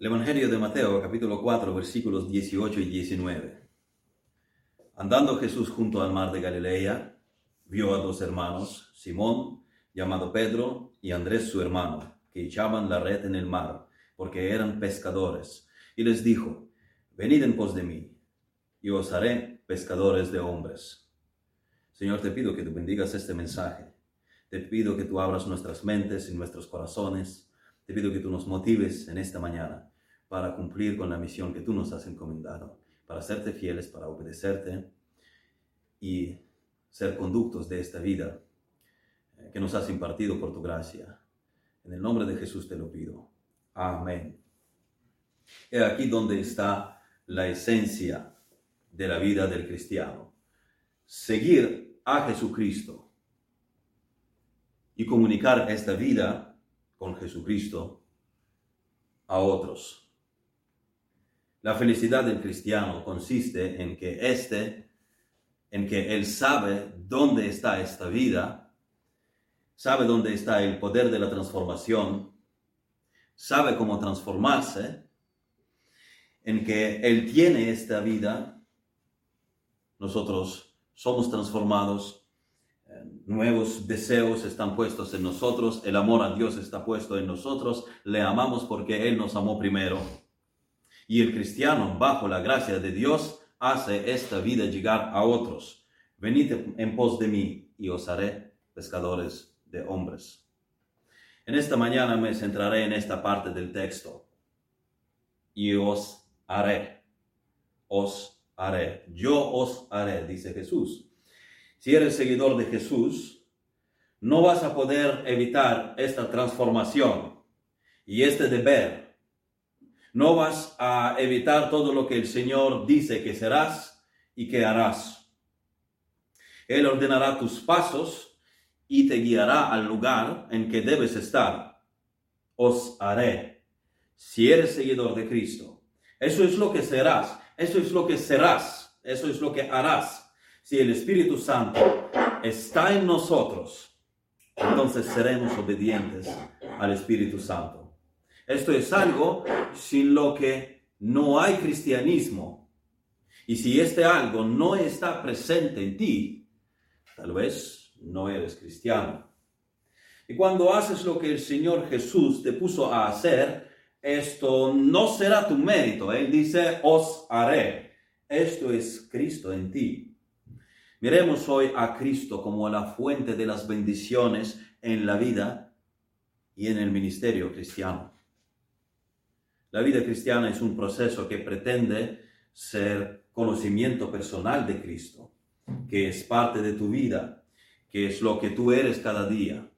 El Evangelio de Mateo, capítulo 4, versículos 18 y 19. Andando Jesús junto al mar de Galilea, vio a dos hermanos, Simón, llamado Pedro, y Andrés su hermano, que echaban la red en el mar, porque eran pescadores, y les dijo, Venid en pos de mí, y os haré pescadores de hombres. Señor, te pido que tú bendigas este mensaje. Te pido que tú abras nuestras mentes y nuestros corazones te pido que tú nos motives en esta mañana para cumplir con la misión que tú nos has encomendado, para serte fieles, para obedecerte y ser conductos de esta vida eh, que nos has impartido por tu gracia. En el nombre de Jesús te lo pido. Amén. He aquí donde está la esencia de la vida del cristiano. Seguir a Jesucristo y comunicar esta vida con Jesucristo a otros. La felicidad del cristiano consiste en que éste, en que él sabe dónde está esta vida, sabe dónde está el poder de la transformación, sabe cómo transformarse, en que él tiene esta vida, nosotros somos transformados nuevos deseos están puestos en nosotros, el amor a Dios está puesto en nosotros, le amamos porque Él nos amó primero. Y el cristiano, bajo la gracia de Dios, hace esta vida llegar a otros. Venid en pos de mí y os haré pescadores de hombres. En esta mañana me centraré en esta parte del texto. Y os haré. Os haré. Yo os haré, dice Jesús si eres seguidor de Jesús, no vas a poder evitar esta transformación y este deber. No vas a evitar todo lo que el Señor dice que serás y que harás. Él ordenará tus pasos y te guiará al lugar en que debes estar. Os haré. Si eres seguidor de Cristo. Eso es lo que serás. Eso es lo que serás. Eso es lo que harás si el Espíritu Santo está en nosotros, entonces seremos obedientes al Espíritu Santo. Esto es algo sin lo que no hay cristianismo. Y si este algo no está presente en ti, tal vez no eres cristiano. Y cuando haces lo que el Señor Jesús te puso a hacer, esto no será tu mérito. Él dice, os haré. Esto es Cristo en ti. Miremos hoy a Cristo como la fuente de las bendiciones en la vida y en el ministerio cristiano. La vida cristiana es un proceso que pretende ser conocimiento personal de Cristo, que es parte de tu vida, que es lo que tú eres cada día.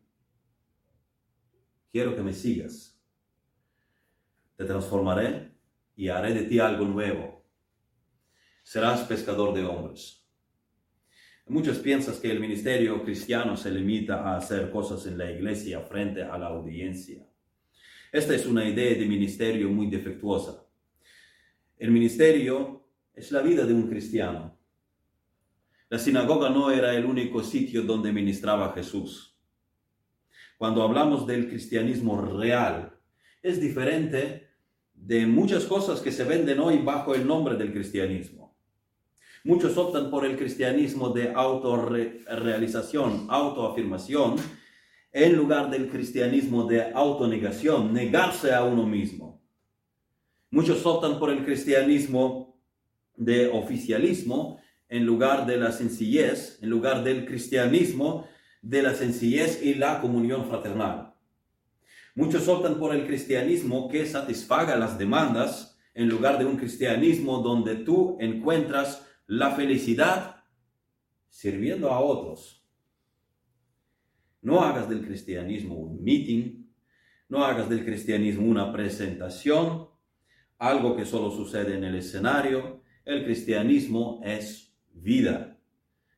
Quiero que me sigas. Te transformaré y haré de ti algo nuevo. Serás pescador de hombres. Muchos piensan que el ministerio cristiano se limita a hacer cosas en la iglesia frente a la audiencia. Esta es una idea de ministerio muy defectuosa. El ministerio es la vida de un cristiano. La sinagoga no era el único sitio donde ministraba Jesús. Cuando hablamos del cristianismo real, es diferente de muchas cosas que se venden hoy bajo el nombre del cristianismo. Muchos optan por el cristianismo de autorrealización, autoafirmación, en lugar del cristianismo de autonegación, negarse a uno mismo. Muchos optan por el cristianismo de oficialismo en lugar de la sencillez, en lugar del cristianismo de la sencillez y la comunión fraternal. Muchos optan por el cristianismo que satisfaga las demandas en lugar de un cristianismo donde tú encuentras la felicidad sirviendo a otros. No hagas del cristianismo un meeting, no hagas del cristianismo una presentación, algo que solo sucede en el escenario. El cristianismo es vida.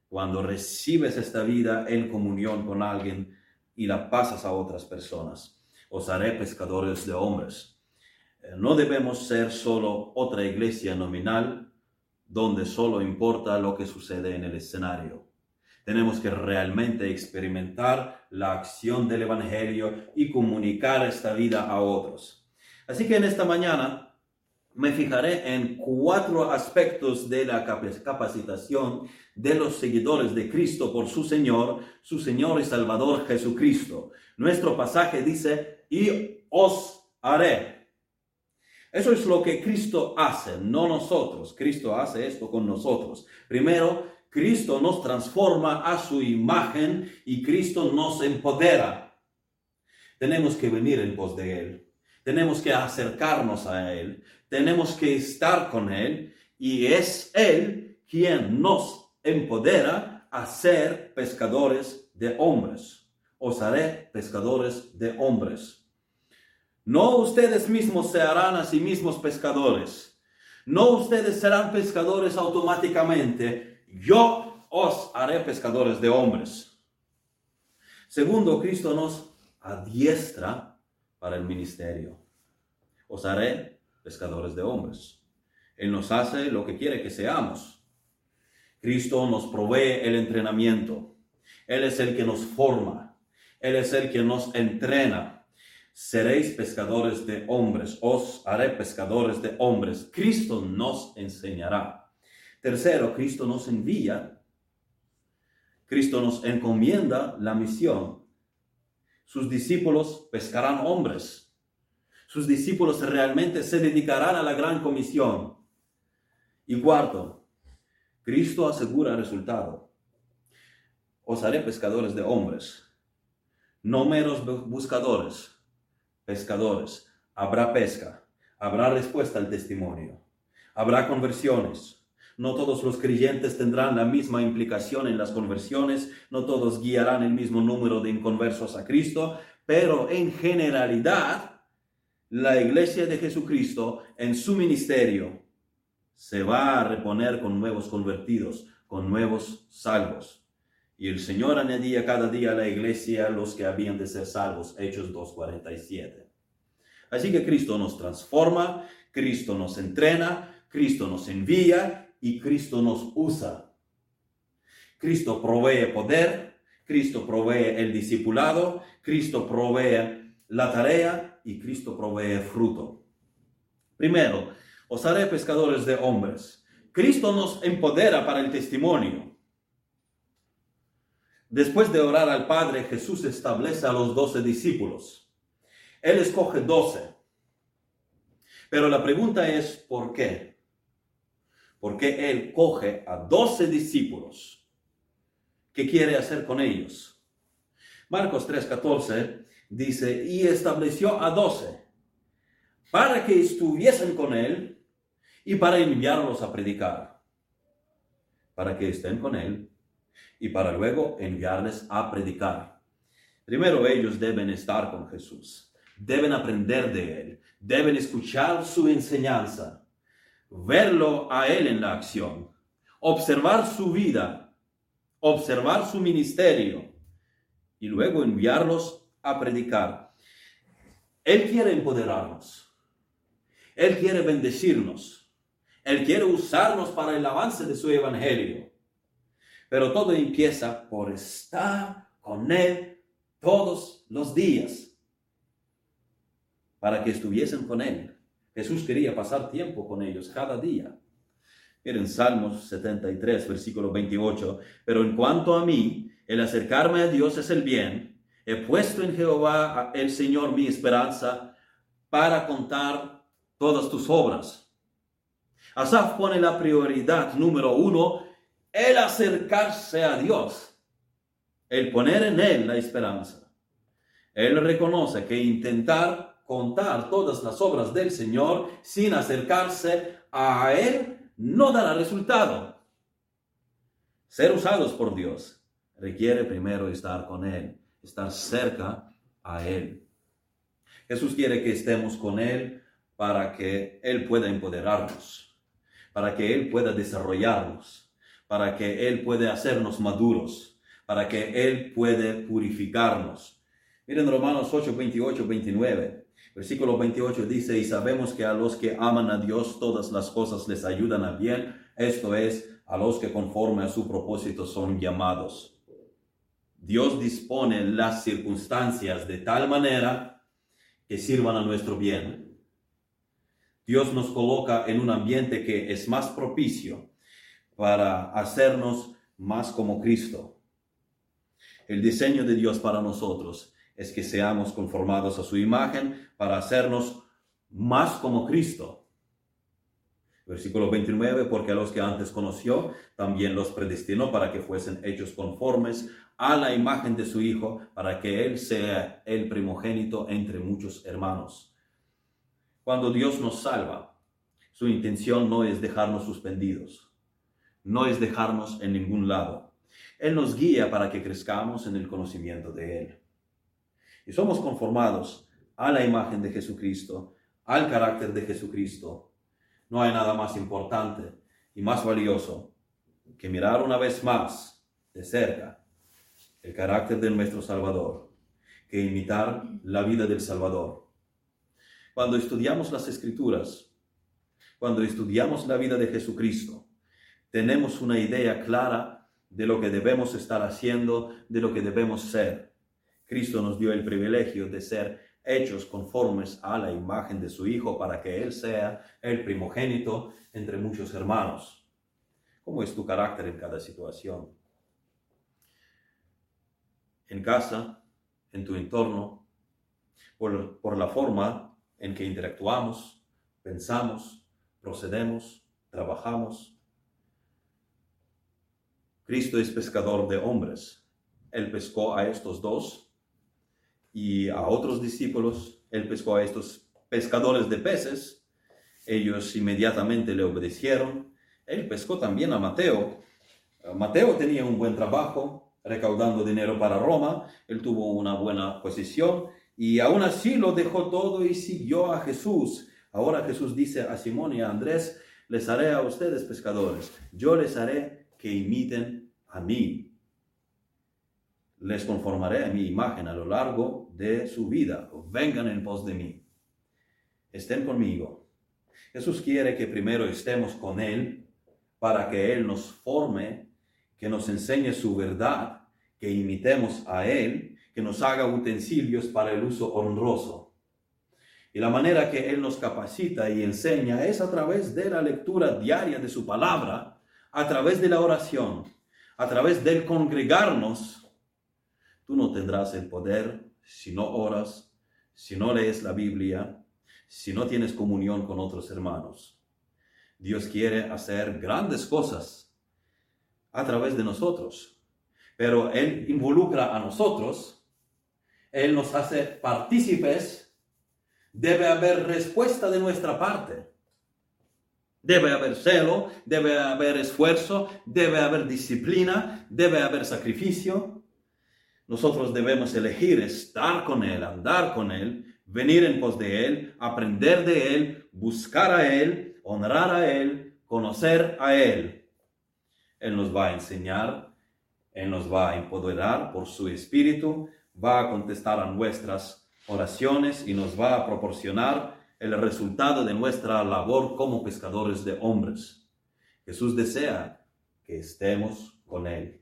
Cuando recibes esta vida en comunión con alguien y la pasas a otras personas, os haré pescadores de hombres. Eh, no debemos ser solo otra iglesia nominal, donde solo importa lo que sucede en el escenario. Tenemos que realmente experimentar la acción del Evangelio y comunicar esta vida a otros. Así que en esta mañana me fijaré en cuatro aspectos de la capacitación de los seguidores de Cristo por su Señor, su Señor y Salvador Jesucristo. Nuestro pasaje dice, y os haré. Eso es lo que Cristo hace, no nosotros. Cristo hace esto con nosotros. Primero, Cristo nos transforma a su imagen y Cristo nos empodera. Tenemos que venir en pos de Él. Tenemos que acercarnos a Él. Tenemos que estar con Él. Y es Él quien nos empodera a ser pescadores de hombres. Os haré pescadores de hombres. No ustedes mismos se harán a sí mismos pescadores. No ustedes serán pescadores automáticamente. Yo os haré pescadores de hombres. Segundo, Cristo nos adiestra para el ministerio. Os haré pescadores de hombres. Él nos hace lo que quiere que seamos. Cristo nos provee el entrenamiento. Él es el que nos forma. Él es el que nos entrena seréis pescadores de hombres, os haré pescadores de hombres. Cristo nos enseñará. Tercero, Cristo nos envía. Cristo nos encomienda la misión. Sus discípulos pescarán hombres. Sus discípulos realmente se dedicarán a la gran comisión. Y cuarto, Cristo asegura el resultado. Os haré pescadores de hombres, no meros buscadores pescadores, habrá pesca, habrá respuesta al testimonio, habrá conversiones. No todos los creyentes tendrán la misma implicación en las conversiones, no todos guiarán el mismo número de inconversos a Cristo, pero en generalidad la iglesia de Jesucristo en su ministerio se va a reponer con nuevos convertidos, con nuevos salvos. Y el Señor añadía cada día a la iglesia los que habían de ser salvos. Hechos 2.47. Así que Cristo nos transforma, Cristo nos entrena, Cristo nos envía y Cristo nos usa. Cristo provee poder, Cristo provee el discipulado, Cristo provee la tarea y Cristo provee fruto. Primero, os haré pescadores de hombres. Cristo nos empodera para el testimonio. Después de orar al Padre, Jesús establece a los doce discípulos. Él escoge doce. Pero la pregunta es, ¿por qué? ¿Por qué Él coge a doce discípulos? ¿Qué quiere hacer con ellos? Marcos 3:14 dice, y estableció a doce para que estuviesen con Él y para enviarlos a predicar. Para que estén con Él y para luego enviarles a predicar. Primero ellos deben estar con Jesús, deben aprender de Él, deben escuchar su enseñanza, verlo a Él en la acción, observar su vida, observar su ministerio y luego enviarlos a predicar. Él quiere empoderarnos, Él quiere bendecirnos, Él quiere usarnos para el avance de su evangelio. Pero todo empieza por estar con Él todos los días para que estuviesen con Él. Jesús quería pasar tiempo con ellos cada día. Miren Salmos 73, versículo 28. Pero en cuanto a mí, el acercarme a Dios es el bien. He puesto en Jehová el Señor mi esperanza para contar todas tus obras. Asaf pone la prioridad número uno el acercarse a Dios, el poner en Él la esperanza. Él reconoce que intentar contar todas las obras del Señor sin acercarse a Él no dará resultado. Ser usados por Dios requiere primero estar con Él, estar cerca a Él. Jesús quiere que estemos con Él para que Él pueda empoderarnos, para que Él pueda desarrollarnos, para que Él puede hacernos maduros, para que Él puede purificarnos. Miren Romanos 8, 28, 29. Versículo 28 dice, y sabemos que a los que aman a Dios todas las cosas les ayudan a bien, esto es, a los que conforme a su propósito son llamados. Dios dispone las circunstancias de tal manera que sirvan a nuestro bien. Dios nos coloca en un ambiente que es más propicio para hacernos más como Cristo. El diseño de Dios para nosotros es que seamos conformados a su imagen para hacernos más como Cristo. Versículo 29, porque a los que antes conoció, también los predestinó para que fuesen hechos conformes a la imagen de su Hijo, para que Él sea el primogénito entre muchos hermanos. Cuando Dios nos salva, su intención no es dejarnos suspendidos, no es dejarnos en ningún lado. Él nos guía para que crezcamos en el conocimiento de Él. Y somos conformados a la imagen de Jesucristo, al carácter de Jesucristo. No hay nada más importante y más valioso que mirar una vez más de cerca el carácter de nuestro Salvador, que imitar la vida del Salvador. Cuando estudiamos las escrituras, cuando estudiamos la vida de Jesucristo, tenemos una idea clara de lo que debemos estar haciendo, de lo que debemos ser. Cristo nos dio el privilegio de ser hechos conformes a la imagen de su Hijo para que Él sea el primogénito entre muchos hermanos. ¿Cómo es tu carácter en cada situación? En casa, en tu entorno, por, por la forma en que interactuamos, pensamos, procedemos, trabajamos. Cristo es pescador de hombres. Él pescó a estos dos y a otros discípulos. Él pescó a estos pescadores de peces. Ellos inmediatamente le obedecieron. Él pescó también a Mateo. Mateo tenía un buen trabajo, recaudando dinero para Roma. Él tuvo una buena posición y aún así lo dejó todo y siguió a Jesús. Ahora Jesús dice a Simón y a Andrés, les haré a ustedes pescadores. Yo les haré que imiten a mí. Les conformaré a mi imagen a lo largo de su vida. Vengan en pos de mí. Estén conmigo. Jesús quiere que primero estemos con Él para que Él nos forme, que nos enseñe su verdad, que imitemos a Él que nos haga utensilios para el uso honroso. Y la manera que Él nos capacita y enseña es a través de la lectura diaria de su palabra, a través de la oración, a través del congregarnos. Tú no tendrás el poder si no oras, si no lees la Biblia, si no tienes comunión con otros hermanos. Dios quiere hacer grandes cosas a través de nosotros, pero Él involucra a nosotros él nos hace partícipes, debe haber respuesta de nuestra parte. Debe haber celo, debe haber esfuerzo, debe haber disciplina, debe haber sacrificio. Nosotros debemos elegir estar con Él, andar con Él, venir en pos de Él, aprender de Él, buscar a Él, honrar a Él, conocer a Él. Él nos va a enseñar, Él nos va a empoderar por su Espíritu, va a contestar a nuestras oraciones y nos va a proporcionar el resultado de nuestra labor como pescadores de hombres. Jesús desea que estemos con Él,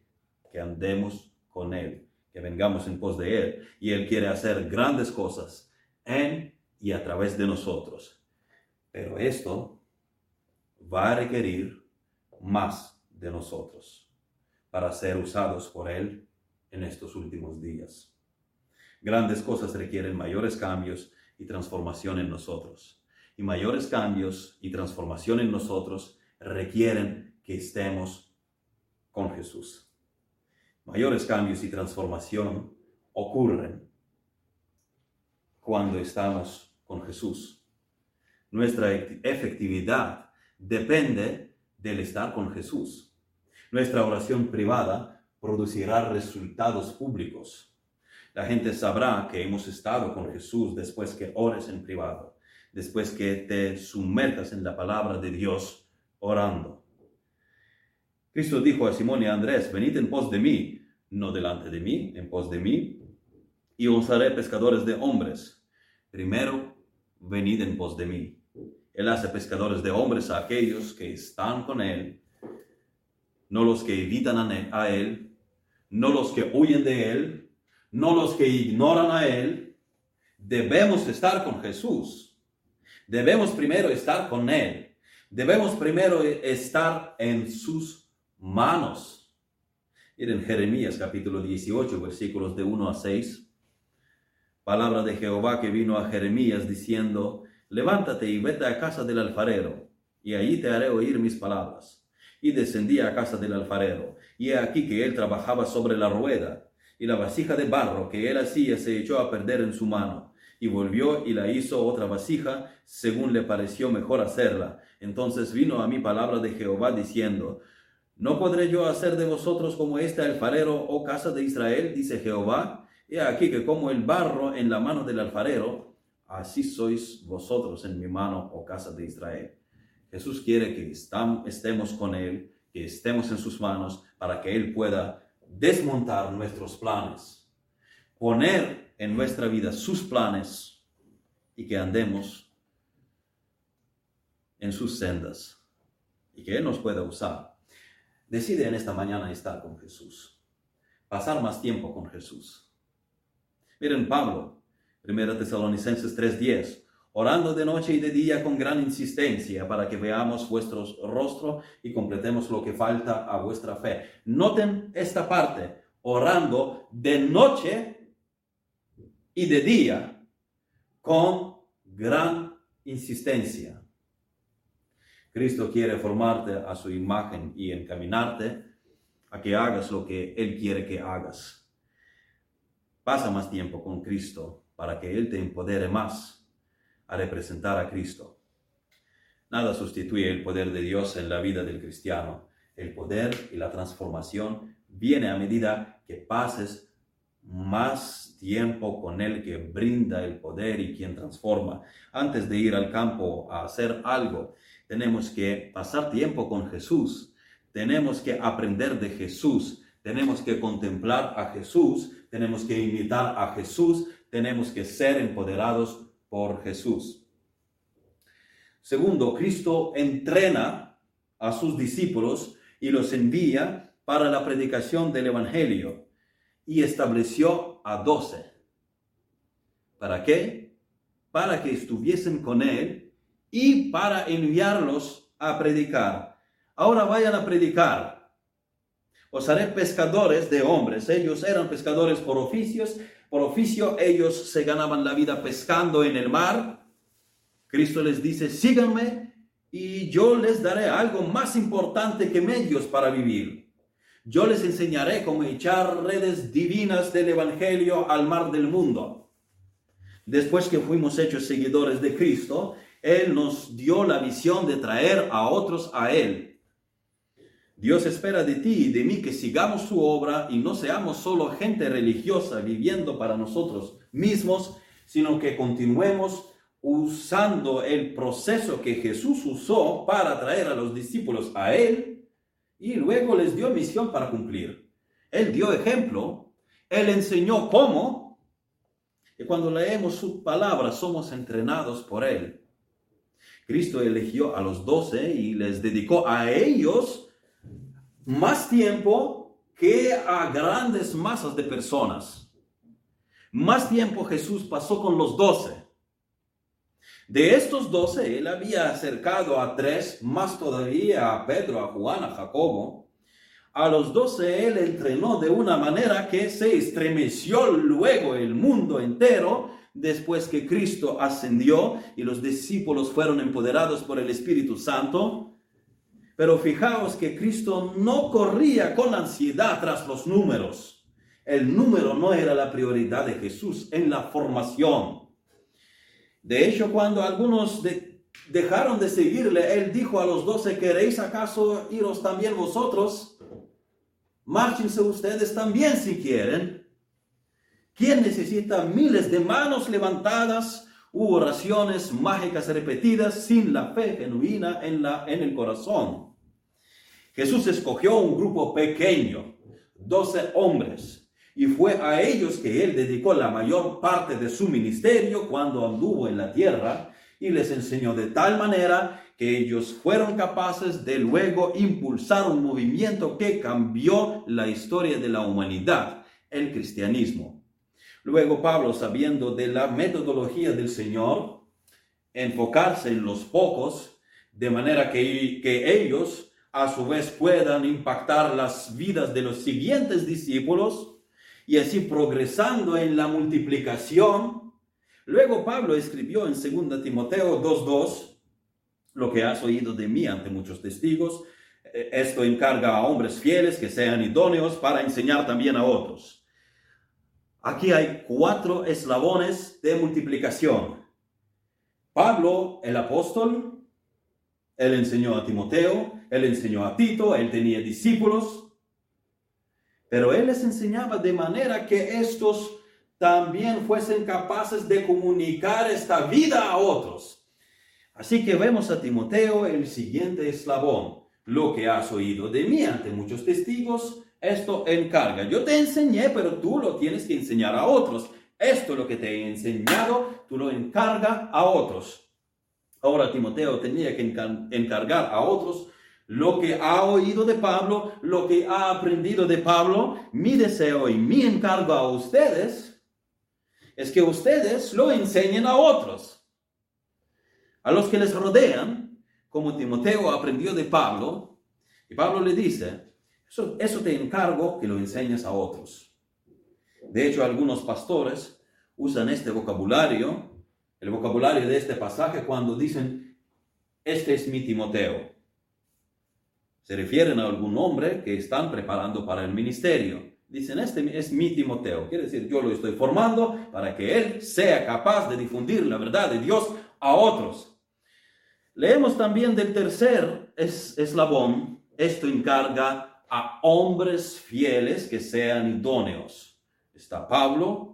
que andemos con Él, que vengamos en pos de Él. Y Él quiere hacer grandes cosas en y a través de nosotros. Pero esto va a requerir más de nosotros para ser usados por Él en estos últimos días. Grandes cosas requieren mayores cambios y transformación en nosotros. Y mayores cambios y transformación en nosotros requieren que estemos con Jesús. Mayores cambios y transformación ocurren cuando estamos con Jesús. Nuestra efectividad depende del estar con Jesús. Nuestra oración privada producirá resultados públicos la gente sabrá que hemos estado con Jesús después que ores en privado, después que te sumerjas en la palabra de Dios orando. Cristo dijo a Simón y a Andrés, venid en pos de mí, no delante de mí, en pos de mí, y os haré pescadores de hombres. Primero, venid en pos de mí. Él hace pescadores de hombres a aquellos que están con Él, no los que evitan a Él, no los que huyen de Él, no los que ignoran a Él, debemos estar con Jesús. Debemos primero estar con Él. Debemos primero estar en sus manos. Miren Jeremías capítulo 18, versículos de 1 a 6. Palabra de Jehová que vino a Jeremías diciendo, levántate y vete a casa del alfarero, y allí te haré oír mis palabras. Y descendí a casa del alfarero, y he aquí que él trabajaba sobre la rueda, y la vasija de barro que él hacía se echó a perder en su mano, y volvió y la hizo otra vasija, según le pareció mejor hacerla. Entonces vino a mí palabra de Jehová diciendo, ¿No podré yo hacer de vosotros como este alfarero, oh casa de Israel? dice Jehová. He aquí que como el barro en la mano del alfarero, así sois vosotros en mi mano, oh casa de Israel. Jesús quiere que estemos con Él, que estemos en sus manos, para que Él pueda desmontar nuestros planes, poner en nuestra vida sus planes y que andemos en sus sendas y que Él nos pueda usar decide en esta mañana estar con Jesús, pasar más tiempo con Jesús. Miren Pablo, 1 Tesalonicenses 3:10, orando de noche y de día con gran insistencia para que veamos vuestros rostros y completemos lo que falta a vuestra fe. Noten esta parte, orando de noche y de día con gran insistencia. Cristo quiere formarte a su imagen y encaminarte a que hagas lo que Él quiere que hagas. Pasa más tiempo con Cristo para que Él te empodere más a representar a Cristo. Nada sustituye el poder de Dios en la vida del cristiano. El poder y la transformación viene a medida que pases más tiempo con Él que brinda el poder y quien transforma. Antes de ir al campo a hacer algo, tenemos que pasar tiempo con Jesús, tenemos que aprender de Jesús, tenemos que contemplar a Jesús, tenemos que imitar a Jesús, tenemos que ser empoderados por Jesús. Segundo, Cristo entrena a sus discípulos y los envía para la predicación del Evangelio y estableció a doce. ¿Para qué? Para que estuviesen con Él y para enviarlos a predicar. Ahora vayan a predicar. Os haré pescadores de hombres. Ellos eran pescadores por oficios. Por oficio ellos se ganaban la vida pescando en el mar. Cristo les dice, síganme y yo les daré algo más importante que medios para vivir. Yo les enseñaré cómo echar redes divinas del Evangelio al mar del mundo. Después que fuimos hechos seguidores de Cristo, él nos dio la visión de traer a otros a Él. Dios espera de ti y de mí que sigamos su obra y no seamos solo gente religiosa viviendo para nosotros mismos, sino que continuemos usando el proceso que Jesús usó para traer a los discípulos a Él y luego les dio misión para cumplir. Él dio ejemplo, Él enseñó cómo, y cuando leemos su palabra somos entrenados por Él. Cristo eligió a los doce y les dedicó a ellos más tiempo que a grandes masas de personas. Más tiempo Jesús pasó con los doce. De estos doce, él había acercado a tres, más todavía a Pedro, a Juan, a Jacobo. A los doce él entrenó de una manera que se estremeció luego el mundo entero después que Cristo ascendió y los discípulos fueron empoderados por el Espíritu Santo. Pero fijaos que Cristo no corría con ansiedad tras los números. El número no era la prioridad de Jesús en la formación. De hecho, cuando algunos dejaron de seguirle, Él dijo a los doce, ¿queréis acaso iros también vosotros? Márchense ustedes también si quieren. ¿Quién necesita miles de manos levantadas u oraciones mágicas repetidas sin la fe genuina en, el corazón? Jesús escogió un grupo pequeño, doce hombres, y fue a ellos que él dedicó la mayor parte de su ministerio cuando anduvo en la tierra y les enseñó de tal manera que ellos fueron capaces de luego impulsar un movimiento que cambió la historia de la humanidad, el cristianismo. Luego Pablo, sabiendo de la metodología del Señor, enfocarse en los pocos, de manera que, que ellos a su vez puedan impactar las vidas de los siguientes discípulos y así progresando en la multiplicación. Luego Pablo escribió en 2 Timoteo 2.2, lo que has oído de mí ante muchos testigos, eh, esto encarga a hombres fieles que sean idóneos para enseñar también a otros. Aquí hay cuatro eslabones de multiplicación. Pablo, el apóstol, él enseñó a Timoteo, él enseñó a Tito, él tenía discípulos, pero él les enseñaba de manera que estos también fuesen capaces de comunicar esta vida a otros. Así que vemos a Timoteo el siguiente eslabón. Lo que has oído de mí ante muchos testigos, esto encarga. Yo te enseñé, pero tú lo tienes que enseñar a otros. Esto es lo que te he enseñado, tú lo encarga a otros. Ahora Timoteo tenía que encargar a otros lo que ha oído de Pablo, lo que ha aprendido de Pablo. Mi deseo y mi encargo a ustedes es que ustedes lo enseñen a otros, a los que les rodean, como Timoteo aprendió de Pablo. Y Pablo le dice, eso, te encargo que lo enseñes a otros. De hecho, algunos pastores usan este vocabulario el vocabulario de este pasaje cuando dicen, este es mi Timoteo. Se refieren a algún hombre que están preparando para el ministerio. Dicen, este es mi Timoteo. Quiere decir, yo lo estoy formando para que él sea capaz de difundir la verdad de Dios a otros. Leemos también del tercer eslabón, esto encarga a hombres fieles que sean idóneos. Está Pablo,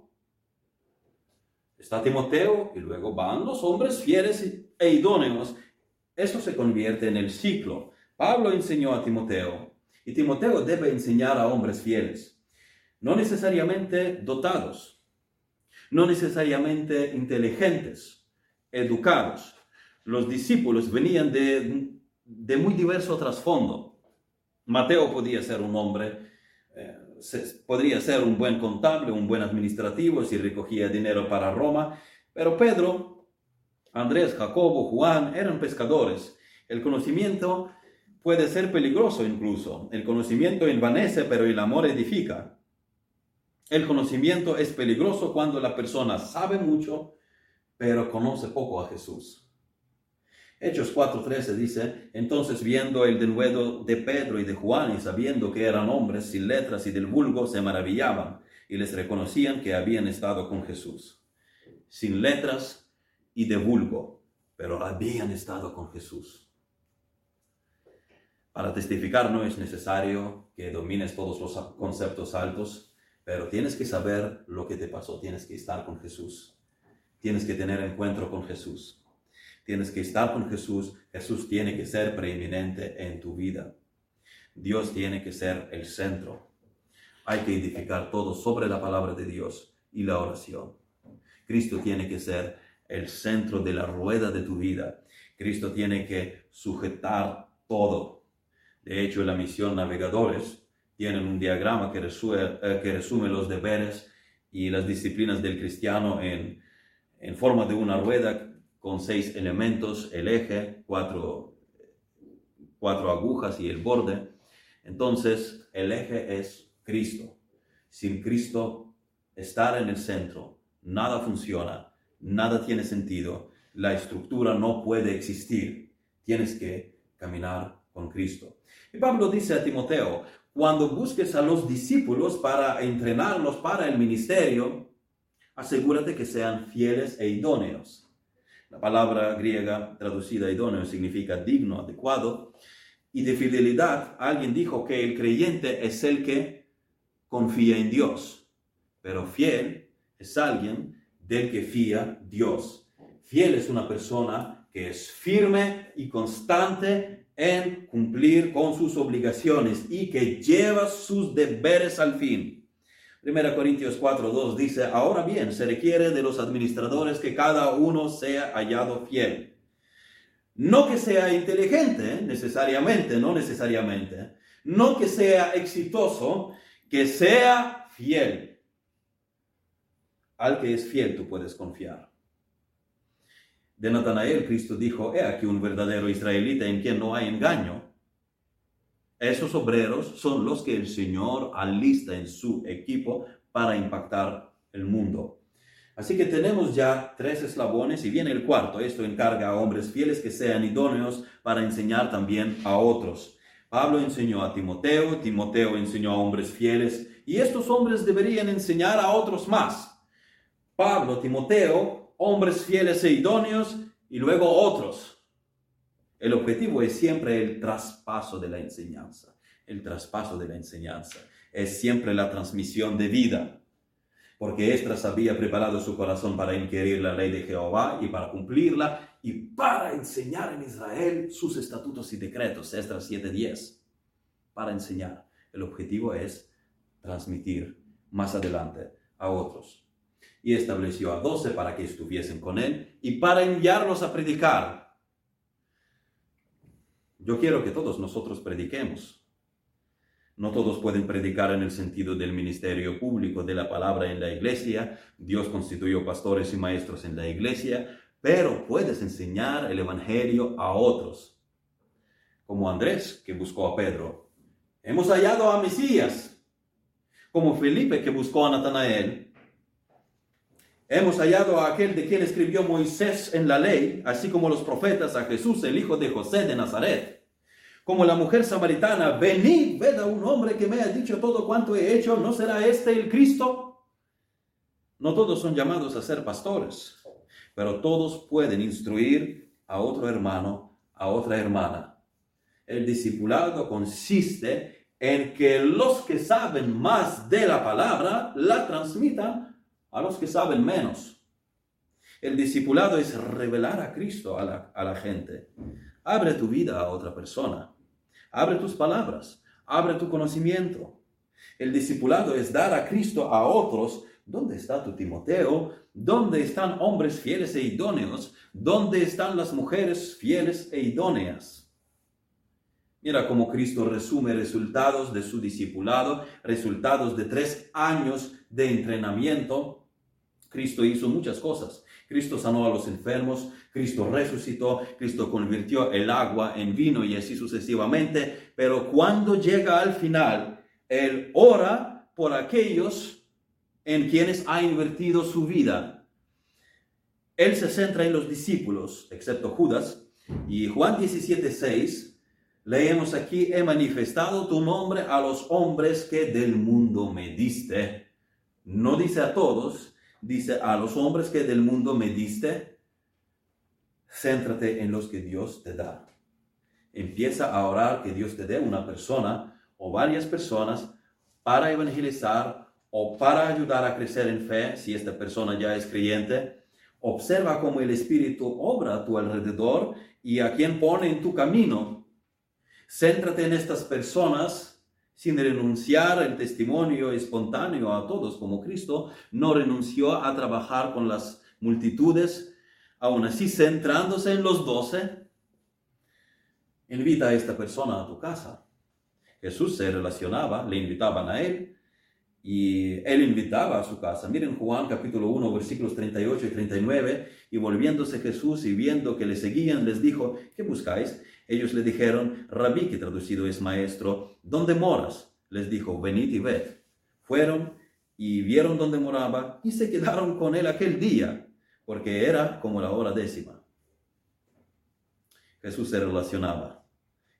Está Timoteo y luego van los hombres fieles e idóneos. Eso se convierte en el ciclo. Pablo enseñó a Timoteo y Timoteo debe enseñar a hombres fieles, no necesariamente dotados, no necesariamente inteligentes, educados. Los discípulos venían de, de muy diverso trasfondo. Mateo podía ser un hombre eh, podría ser un buen contable, un buen administrativo si recogía dinero para Roma, pero Pedro, Andrés, Jacobo, Juan eran pescadores. El conocimiento puede ser peligroso incluso. El conocimiento envanece, pero el amor edifica. El conocimiento es peligroso cuando la persona sabe mucho, pero conoce poco a Jesús. Hechos 4:13 dice, entonces viendo el denuedo de Pedro y de Juan y sabiendo que eran hombres sin letras y del vulgo, se maravillaban y les reconocían que habían estado con Jesús. Sin letras y de vulgo, pero habían estado con Jesús. Para testificar no es necesario que domines todos los conceptos altos, pero tienes que saber lo que te pasó, tienes que estar con Jesús, tienes que tener encuentro con Jesús. Tienes que estar con Jesús. Jesús tiene que ser preeminente en tu vida. Dios tiene que ser el centro. Hay que edificar todo sobre la palabra de Dios y la oración. Cristo tiene que ser el centro de la rueda de tu vida. Cristo tiene que sujetar todo. De hecho, en la misión Navegadores tienen un diagrama que resume, eh, que resume los deberes y las disciplinas del cristiano en, en forma de una rueda con seis elementos, el eje, cuatro, cuatro agujas y el borde. Entonces, el eje es Cristo. Sin Cristo estar en el centro, nada funciona, nada tiene sentido, la estructura no puede existir. Tienes que caminar con Cristo. Y Pablo dice a Timoteo, cuando busques a los discípulos para entrenarlos para el ministerio, asegúrate que sean fieles e idóneos. La palabra griega traducida idóneo significa digno, adecuado. Y de fidelidad, alguien dijo que el creyente es el que confía en Dios, pero fiel es alguien del que fía Dios. Fiel es una persona que es firme y constante en cumplir con sus obligaciones y que lleva sus deberes al fin. 1 Corintios 4.2 dice, ahora bien, se requiere de los administradores que cada uno sea hallado fiel. No que sea inteligente necesariamente, no necesariamente. No que sea exitoso, que sea fiel. Al que es fiel tú puedes confiar. De Natanael, Cristo dijo, he aquí un verdadero israelita en quien no hay engaño. Esos obreros son los que el Señor alista en su equipo para impactar el mundo. Así que tenemos ya tres eslabones y viene el cuarto. Esto encarga a hombres fieles que sean idóneos para enseñar también a otros. Pablo enseñó a Timoteo, Timoteo enseñó a hombres fieles y estos hombres deberían enseñar a otros más. Pablo, Timoteo, hombres fieles e idóneos y luego otros. El objetivo es siempre el traspaso de la enseñanza. El traspaso de la enseñanza es siempre la transmisión de vida porque Estras había preparado su corazón para inquirir la ley de Jehová y para cumplirla y para enseñar en Israel sus estatutos y decretos, Estras 7:10, para enseñar. El objetivo es transmitir más adelante a otros. Y estableció a doce para que estuviesen con él y para enviarlos a predicar. Yo quiero que todos nosotros prediquemos no todos pueden predicar en el sentido del ministerio público de la palabra en la iglesia. Dios constituyó pastores y maestros en la iglesia, pero puedes enseñar el Evangelio a otros. Como Andrés, que buscó a Pedro. Hemos hallado a Mesías. Como Felipe, que buscó a Natanael. Hemos hallado a aquel de quien escribió Moisés en la ley, así como los profetas, a Jesús, el hijo de José de Nazaret como la mujer samaritana, venid, ved a un hombre que me ha dicho todo cuanto he hecho, ¿no será este el Cristo? No todos son llamados a ser pastores, pero todos pueden instruir a otro hermano, a otra hermana. El discipulado consiste en que los que saben más de la palabra la transmitan a los que saben menos. El discipulado es revelar a Cristo a la, a la gente. Abre tu vida a otra persona. Abre tus palabras, abre tu conocimiento. El discipulado es dar a Cristo a otros. ¿Dónde está tu Timoteo? ¿Dónde están hombres fieles e idóneos? ¿Dónde están las mujeres fieles e idóneas? Mira cómo Cristo resume resultados de su discipulado, resultados de tres años de entrenamiento. Cristo hizo muchas cosas. Cristo sanó a los enfermos, Cristo resucitó, Cristo convirtió el agua en vino y así sucesivamente. Pero cuando llega al final, Él ora por aquellos en quienes ha invertido su vida. Él se centra en los discípulos, excepto Judas. Y Juan 17:6, leemos aquí, he manifestado tu nombre a los hombres que del mundo me diste. No dice a todos, dice, a los hombres que del mundo me diste, céntrate en los que Dios te da. Empieza a orar que Dios te dé una persona o varias personas para evangelizar o para ayudar a crecer en fe, si esta persona ya es creyente. Observa cómo el Espíritu obra a tu alrededor y a quien pone en tu camino. Céntrate en estas personas sin renunciar al testimonio espontáneo a todos, como Cristo no renunció a trabajar con las multitudes, aún así centrándose en los doce, invita a esta persona a tu casa. Jesús se relacionaba, le invitaban a él y él invitaba a su casa. Miren Juan capítulo 1 versículos 38 y 39 y volviéndose Jesús y viendo que le seguían les dijo, ¿qué buscáis? Ellos le dijeron, Rabí, que traducido es maestro, ¿dónde moras? Les dijo, venid y ved. Fueron y vieron dónde moraba y se quedaron con él aquel día, porque era como la hora décima. Jesús se relacionaba.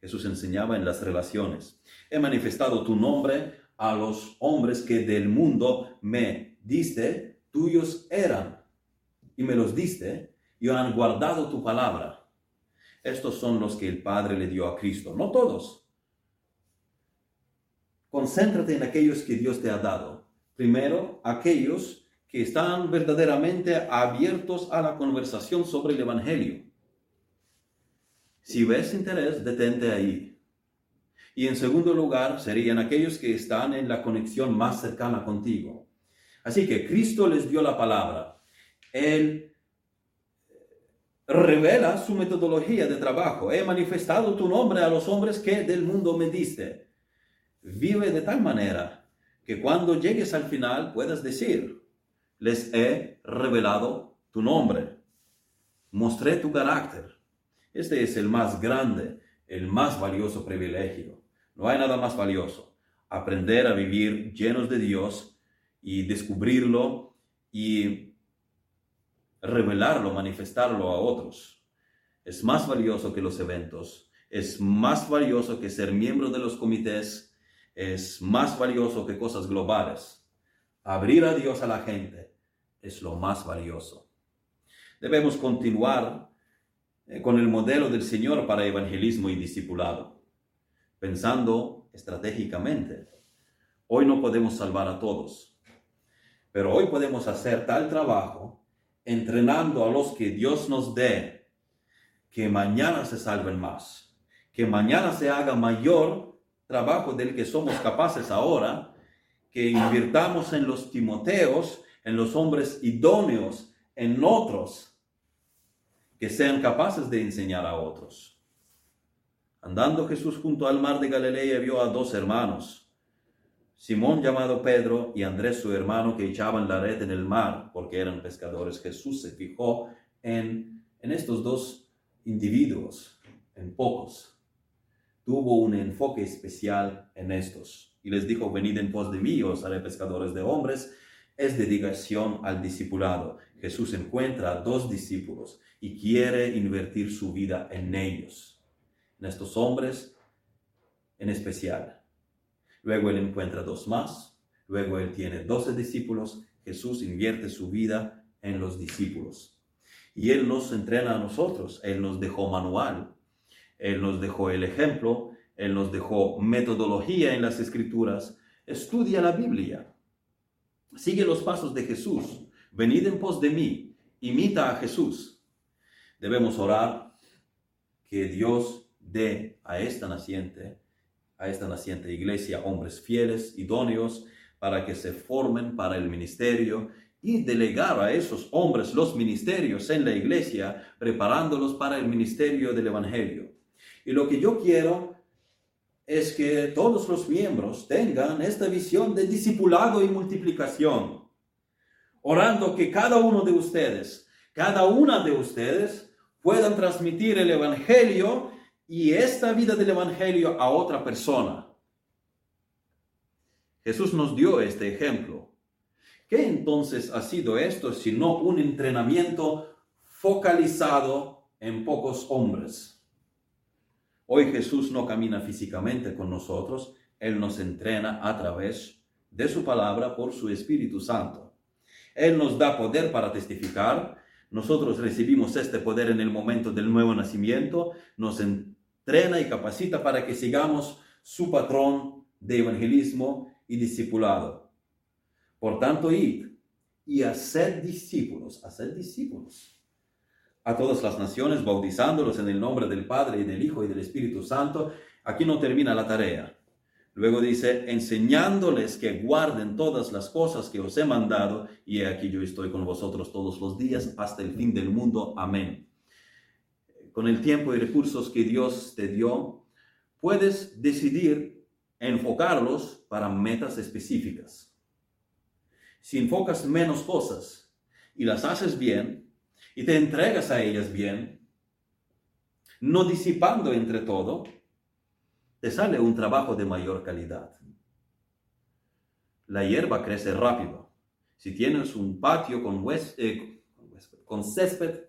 Jesús enseñaba en las relaciones. He manifestado tu nombre a los hombres que del mundo me diste, tuyos eran, y me los diste, y han guardado tu palabra. Estos son los que el Padre le dio a Cristo, no todos. Concéntrate en aquellos que Dios te ha dado. Primero, aquellos que están verdaderamente abiertos a la conversación sobre el Evangelio. Si ves interés, detente ahí. Y en segundo lugar, serían aquellos que están en la conexión más cercana contigo. Así que Cristo les dio la palabra. Él revela su metodología de trabajo. He manifestado tu nombre a los hombres que del mundo me diste. Vive de tal manera que cuando llegues al final puedas decir, les he revelado tu nombre. mostré tu carácter. Este es el más grande, el más valioso privilegio. No hay nada más valioso. Aprender a vivir llenos de Dios y descubrirlo y revelarlo, manifestarlo a otros. Es más valioso que los eventos. Es más valioso que ser miembro de los comités. Es más valioso que cosas globales. Abrir a Dios a la gente es lo más valioso. Debemos continuar eh, con el modelo del Señor para evangelismo y discipulado, pensando estratégicamente. Hoy no podemos salvar a todos, pero hoy podemos hacer tal trabajo entrenando a los que Dios nos dé, que mañana se salven más, que mañana se haga mayor trabajo del que somos capaces ahora, que invirtamos en los Timoteos, en los hombres idóneos, en otros que sean capaces de enseñar a otros. Andando Jesús junto al mar de Galilea vio a dos hermanos, Simón llamado Pedro y Andrés su hermano que echaban la red en el mar porque eran pescadores. Jesús se fijó en, en estos dos individuos, en pocos. Tuvo un enfoque especial en estos y les dijo, venid en pos de mí, os haré pescadores de hombres. Es dedicación al discipulado. Jesús encuentra dos discípulos y quiere invertir su vida en ellos, en estos hombres en especial. Luego él encuentra dos más, luego él tiene doce discípulos, Jesús invierte su vida en los discípulos. Y él nos entrena a nosotros, él nos dejó manual, él nos dejó el ejemplo, él nos dejó metodología en las escrituras, estudia la Biblia, sigue los pasos de Jesús, venid en pos de mí, imita a Jesús, Debemos orar que Dios dé a esta naciente, a esta naciente iglesia, hombres fieles, idóneos, para que se formen para el ministerio y delegar a esos hombres los ministerios en la iglesia, preparándolos para el ministerio del Evangelio. Y lo que yo quiero es que todos los miembros tengan esta visión de discipulado y multiplicación, orando que cada uno de ustedes, cada una de ustedes, puedan transmitir el Evangelio y esta vida del Evangelio a otra persona. Jesús nos dio este ejemplo. ¿Qué entonces ha sido esto sino un entrenamiento focalizado en pocos hombres? Hoy Jesús no camina físicamente con nosotros, Él nos entrena a través de su palabra por su Espíritu Santo. Él nos da poder para testificar, nosotros recibimos este poder en el momento del nuevo nacimiento, nos entrena y capacita para que sigamos su patrón de evangelismo y discipulado. Por tanto, id y hacer discípulos, hacer discípulos a todas las naciones, bautizándolos en el nombre del Padre y del Hijo y del Espíritu Santo. Aquí no termina la tarea. Luego dice, enseñándoles que guarden todas las cosas que os he mandado, y aquí yo estoy con vosotros todos los días hasta el fin del mundo. Amén. Con el tiempo y recursos que Dios te dio, puedes decidir enfocarlos para metas específicas. Si enfocas menos cosas y las haces bien y te entregas a ellas bien, no disipando entre todo, te sale un trabajo de mayor calidad. La hierba crece rápido. Si tienes un patio con, eh, con césped,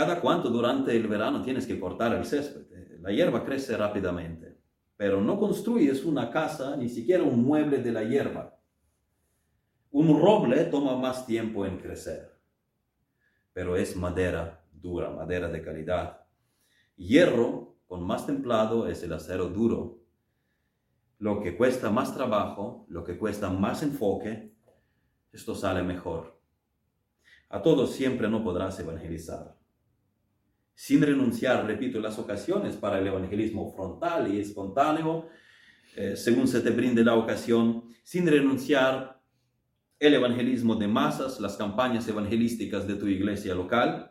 cada cuánto durante el verano tienes que cortar el césped. Eh, la hierba crece rápidamente, pero no construyes una casa, ni siquiera un mueble de la hierba. Un roble toma más tiempo en crecer, pero es madera dura, madera de calidad. Hierro con más templado es el acero duro. Lo que cuesta más trabajo, lo que cuesta más enfoque, esto sale mejor. A todos siempre no podrás evangelizar. Sin renunciar, repito, las ocasiones para el evangelismo frontal y espontáneo, eh, según se te brinde la ocasión, sin renunciar el evangelismo de masas, las campañas evangelísticas de tu iglesia local,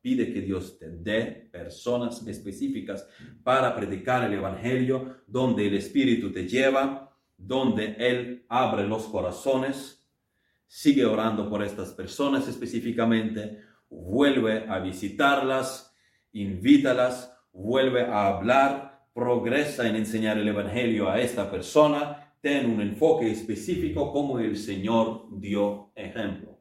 Pide que Dios te dé personas específicas para predicar el Evangelio, donde el Espíritu te lleva, donde Él abre los corazones. Sigue orando por estas personas específicamente. vuelve a visitarlas, invítalas, vuelve a hablar, progresa en enseñar el Evangelio a esta persona, ten un enfoque específico como el Señor dio ejemplo.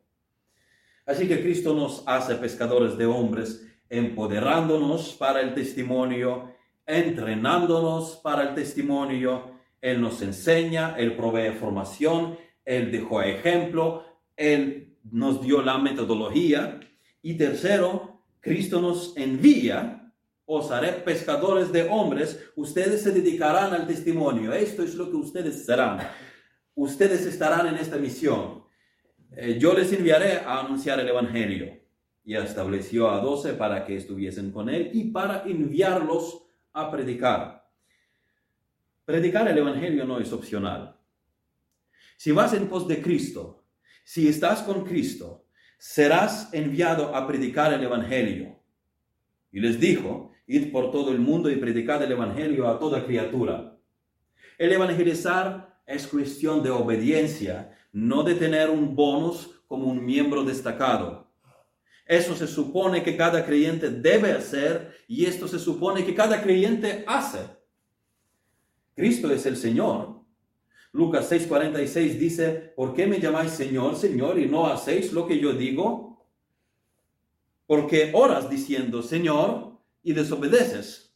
Así que Cristo nos hace pescadores de hombres, empoderándonos para el testimonio, entrenándonos para el testimonio. Él nos enseña, Él provee formación, Él dejó ejemplo, Él nos dio la metodología. Y tercero, Cristo nos envía os haré pescadores de hombres, ustedes se dedicarán al testimonio. Esto es lo que ustedes serán. Ustedes estarán en esta misión. Eh, yo les enviaré a anunciar el Evangelio. Y estableció a doce para que estuviesen con él y para enviarlos a predicar. Predicar el Evangelio no es opcional. Si vas en pos de Cristo, si estás con Cristo, serás enviado a predicar el Evangelio. Y les dijo, id por todo el mundo y predicad el Evangelio a toda criatura. El evangelizar es cuestión de obediencia, no de tener un bonus como un miembro destacado. Eso se supone que cada creyente debe hacer y esto se supone que cada creyente hace. Cristo es el Señor. Lucas 6:46 dice, ¿por qué me llamáis Señor, Señor y no hacéis lo que yo digo? Porque oras diciendo, Señor, y desobedeces.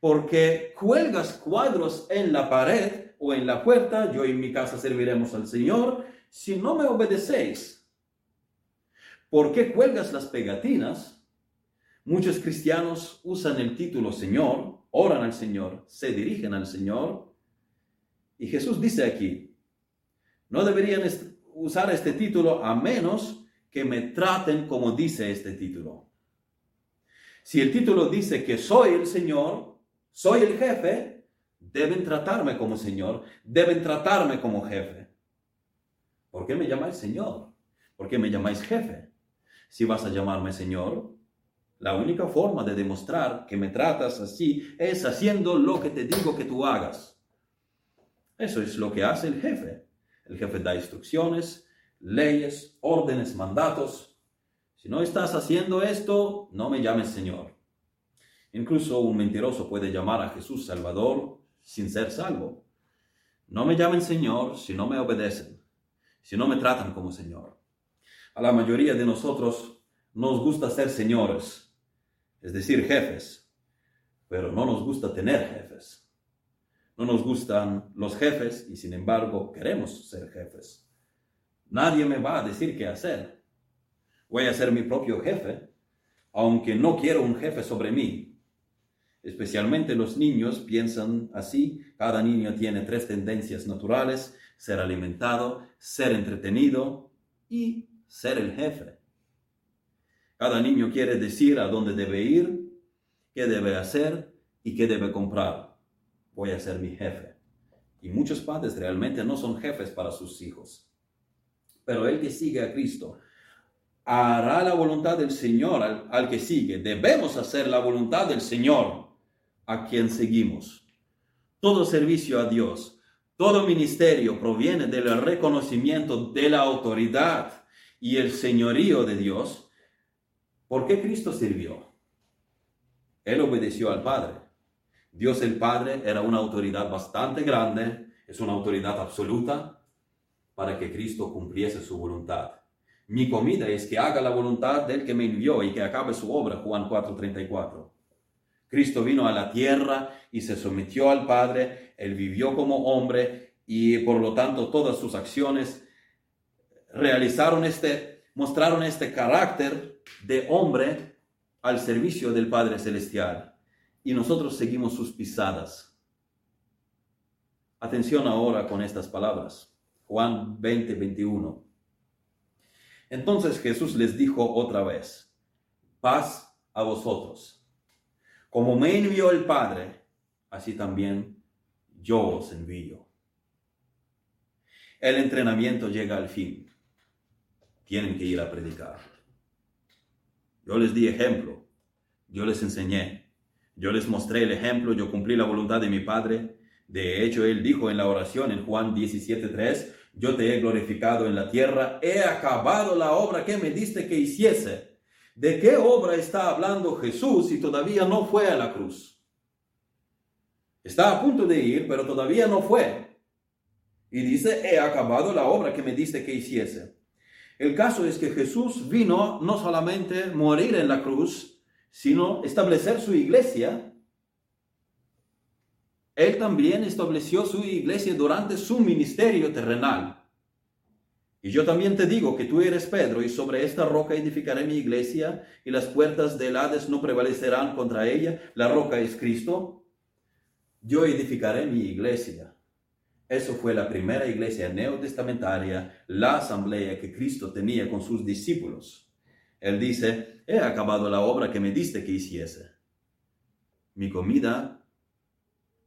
Porque cuelgas cuadros en la pared o en la puerta, yo y mi casa serviremos al Señor, si no me obedecéis. ¿Por qué cuelgas las pegatinas? Muchos cristianos usan el título Señor, oran al Señor, se dirigen al Señor. Y Jesús dice aquí, no deberían usar este título a menos que me traten como dice este título. Si el título dice que soy el Señor, soy el jefe, deben tratarme como Señor, deben tratarme como jefe. ¿Por qué me llamáis Señor? ¿Por qué me llamáis jefe? Si vas a llamarme Señor, la única forma de demostrar que me tratas así es haciendo lo que te digo que tú hagas. Eso es lo que hace el jefe. El jefe da instrucciones, leyes, órdenes, mandatos. Si no estás haciendo esto, no me llames Señor. Incluso un mentiroso puede llamar a Jesús Salvador sin ser salvo. No me llamen Señor si no me obedecen, si no me tratan como Señor. A la mayoría de nosotros nos gusta ser señores, es decir, jefes, pero no nos gusta tener jefes. No nos gustan los jefes y sin embargo queremos ser jefes. Nadie me va a decir qué hacer voy a ser mi propio jefe, aunque no quiero un jefe sobre mí. Especialmente los niños piensan así. Cada niño tiene tres tendencias naturales, ser alimentado, ser entretenido y ser el jefe. Cada niño quiere decir a dónde debe ir, qué debe hacer y qué debe comprar. Voy a ser mi jefe. Y muchos padres realmente no son jefes para sus hijos. Pero el que sigue a Cristo hará la voluntad del Señor al, que sigue. Debemos hacer la voluntad del Señor a quien seguimos. Todo servicio a Dios, todo ministerio proviene del reconocimiento de la autoridad y el señorío de Dios. ¿Por qué Cristo sirvió? Él obedeció al Padre. Dios el Padre era una autoridad bastante grande, es una autoridad absoluta para que Cristo cumpliese su voluntad. Mi comida es que haga la voluntad del que me envió y que acabe su obra. Juan 4:34. Cristo vino a la tierra y se sometió al Padre. Él vivió como hombre y por lo tanto todas sus acciones realizaron este, mostraron este carácter de hombre al servicio del Padre Celestial. Y nosotros seguimos sus pisadas. Atención ahora con estas palabras. Juan 20, 21. Entonces Jesús les dijo otra vez, paz a vosotros. Como me envió el Padre, así también yo os envío. El entrenamiento llega al fin. Tienen que ir a predicar. Yo les di ejemplo. Yo les enseñé. Yo les mostré el ejemplo. Yo cumplí la voluntad de mi Padre. De hecho, Él dijo en la oración en Juan 17.3, yo te he glorificado en la tierra, he acabado la obra que me diste que hiciese. ¿De qué obra está hablando Jesús si todavía no fue a la cruz? Está a punto de ir, pero todavía no fue. Y dice, he acabado la obra que me diste que hiciese. El caso es que Jesús vino no solamente morir en la cruz, sino establecer su iglesia. Él también estableció su iglesia durante su ministerio terrenal. Y yo también te digo que tú eres Pedro, y sobre esta roca edificaré mi iglesia, y las puertas del Hades no prevalecerán contra ella. La roca es Cristo. Yo edificaré mi iglesia. Eso fue la primera iglesia neotestamentaria, la asamblea que Cristo tenía con sus discípulos. Él dice, he acabado la obra que me diste que hiciese. Mi comida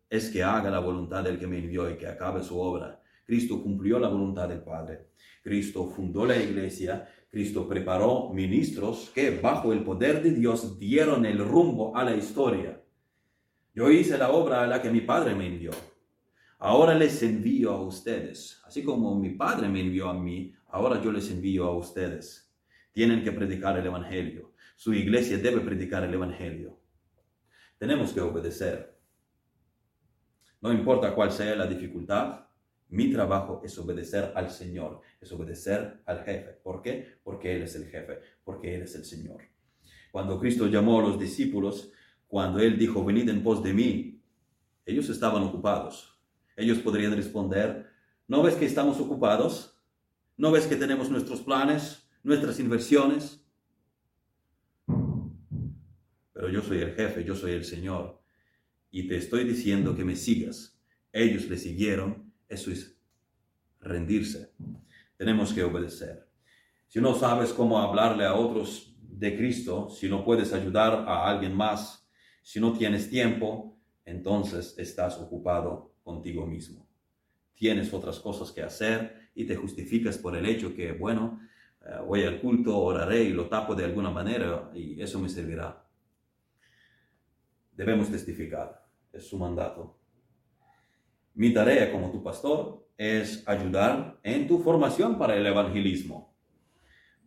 es que haga la voluntad del que me envió y que acabe su obra. Cristo cumplió la voluntad del Padre. Cristo fundó la iglesia, Cristo preparó ministros que bajo el poder de Dios dieron el rumbo a la historia. Yo hice la obra a la que mi Padre me envió. Ahora les envío a ustedes. Así como mi Padre me envió a mí, ahora yo les envío a ustedes. Tienen que predicar el Evangelio. Su iglesia debe predicar el Evangelio. Tenemos que obedecer. No importa cuál sea la dificultad, mi trabajo es obedecer al Señor, es obedecer al jefe. ¿Por qué? Porque Él es el jefe, porque Él es el Señor. Cuando Cristo llamó a los discípulos, cuando Él dijo, venid en pos de mí, ellos estaban ocupados. Ellos podrían responder, ¿no ves que estamos ocupados? ¿No ves que tenemos nuestros planes, nuestras inversiones? Pero yo soy el jefe, yo soy el Señor. Y te estoy diciendo que me sigas. Ellos le siguieron eso es rendirse. Tenemos que obedecer. Si no sabes cómo hablarle a otros de Cristo, si no puedes ayudar a alguien más, si no tienes tiempo, entonces estás ocupado contigo mismo. Tienes otras cosas que hacer y te justificas por el hecho que, bueno, voy al culto, oraré y lo tapo de alguna manera y eso me servirá. Debemos testificar, es su mandato. Mi tarea como tu pastor es ayudar en tu formación para el evangelismo.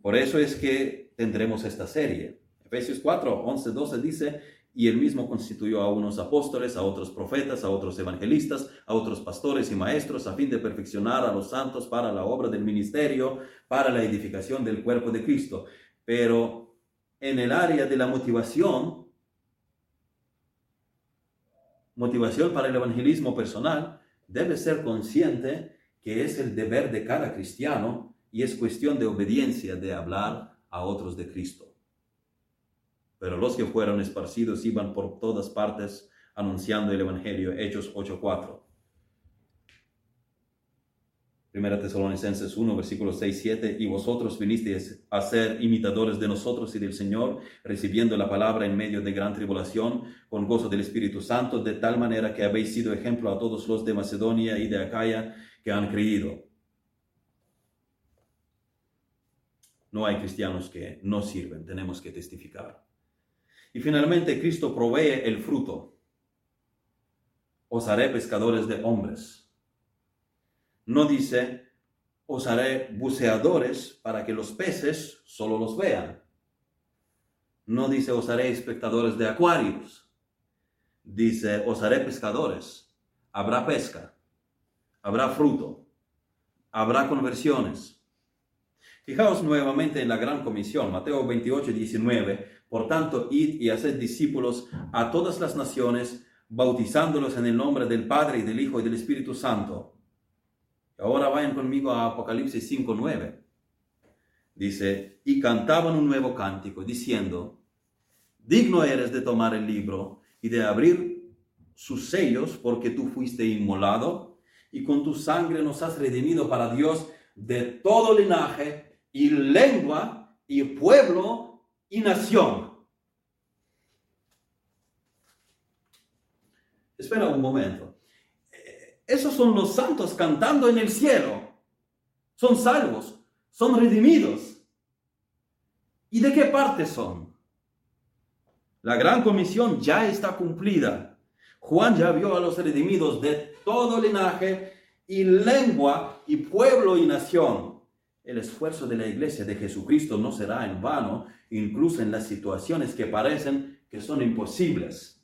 Por eso es que tendremos esta serie. Efesios 4, 11, 12 dice, y él mismo constituyó a unos apóstoles, a otros profetas, a otros evangelistas, a otros pastores y maestros, a fin de perfeccionar a los santos para la obra del ministerio, para la edificación del cuerpo de Cristo. Pero en el área de la motivación, motivación para el evangelismo personal, debe ser consciente que es el deber de cada cristiano y es cuestión de obediencia de hablar a otros de Cristo. Pero los que fueron esparcidos iban por todas partes anunciando el Evangelio, Hechos 8:4. Primera Tesalonicenses 1, versículos 6, 7, y vosotros vinisteis a ser imitadores de nosotros y del Señor, recibiendo la palabra en medio de gran tribulación, con gozo del Espíritu Santo, de tal manera que habéis sido ejemplo a todos los de Macedonia y de Acaya que han creído. No hay cristianos que no sirven, tenemos que testificar. Y finalmente Cristo provee el fruto. Os haré pescadores de hombres no dice, os haré buceadores para que los peces solo los vean. No dice, os haré espectadores de acuarios. Dice, os haré pescadores. Habrá pesca, habrá fruto, habrá conversiones. Fijaos nuevamente en la gran comisión, Mateo 28, 19. Por tanto, id y haced discípulos a todas las naciones, bautizándolos en el nombre del Padre y del Hijo y del Espíritu Santo Ahora vayan conmigo a Apocalipsis 5.9. Dice, y cantaban un nuevo cántico, diciendo, digno eres de tomar el libro y de abrir sus sellos, porque tú fuiste inmolado y con tu sangre nos has redimido para Dios de todo linaje y lengua y pueblo y nación. Espera un momento. Esos son los santos cantando en el cielo. Son salvos, son redimidos. ¿Y de qué parte son? La gran comisión ya está cumplida. Juan ya vio a los redimidos de todo linaje y lengua y pueblo y nación. El esfuerzo de la iglesia de Jesucristo no será en vano, incluso en las situaciones que parecen que son imposibles.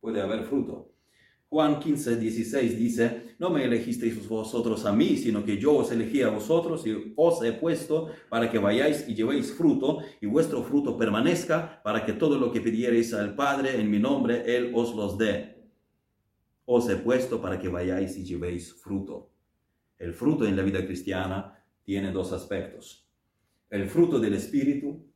Puede haber fruto. Juan 15, 16 dice, no me elegisteis vosotros a mí, sino que yo os elegí a vosotros y os he puesto para que vayáis y llevéis fruto y vuestro fruto permanezca, para que todo lo que pidiereis al Padre en mi nombre, Él os los dé. Os he puesto para que vayáis y llevéis fruto. El fruto en la vida cristiana tiene dos aspectos. El fruto del Espíritu,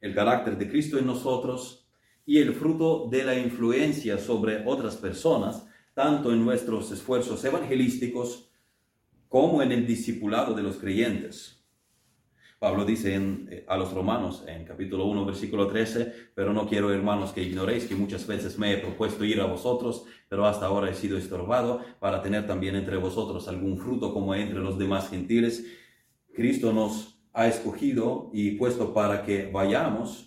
el carácter de Cristo en nosotros, y el fruto de la influencia sobre otras personas, tanto en nuestros esfuerzos evangelísticos como en el discipulado de los creyentes. Pablo dice eh, a los romanos en capítulo 1, versículo 13, pero no quiero, hermanos, que ignoréis que muchas veces me he propuesto ir a vosotros, pero hasta ahora he sido estorbado para tener también entre vosotros algún fruto como entre los demás gentiles. Cristo nos ha escogido y puesto para que vayamos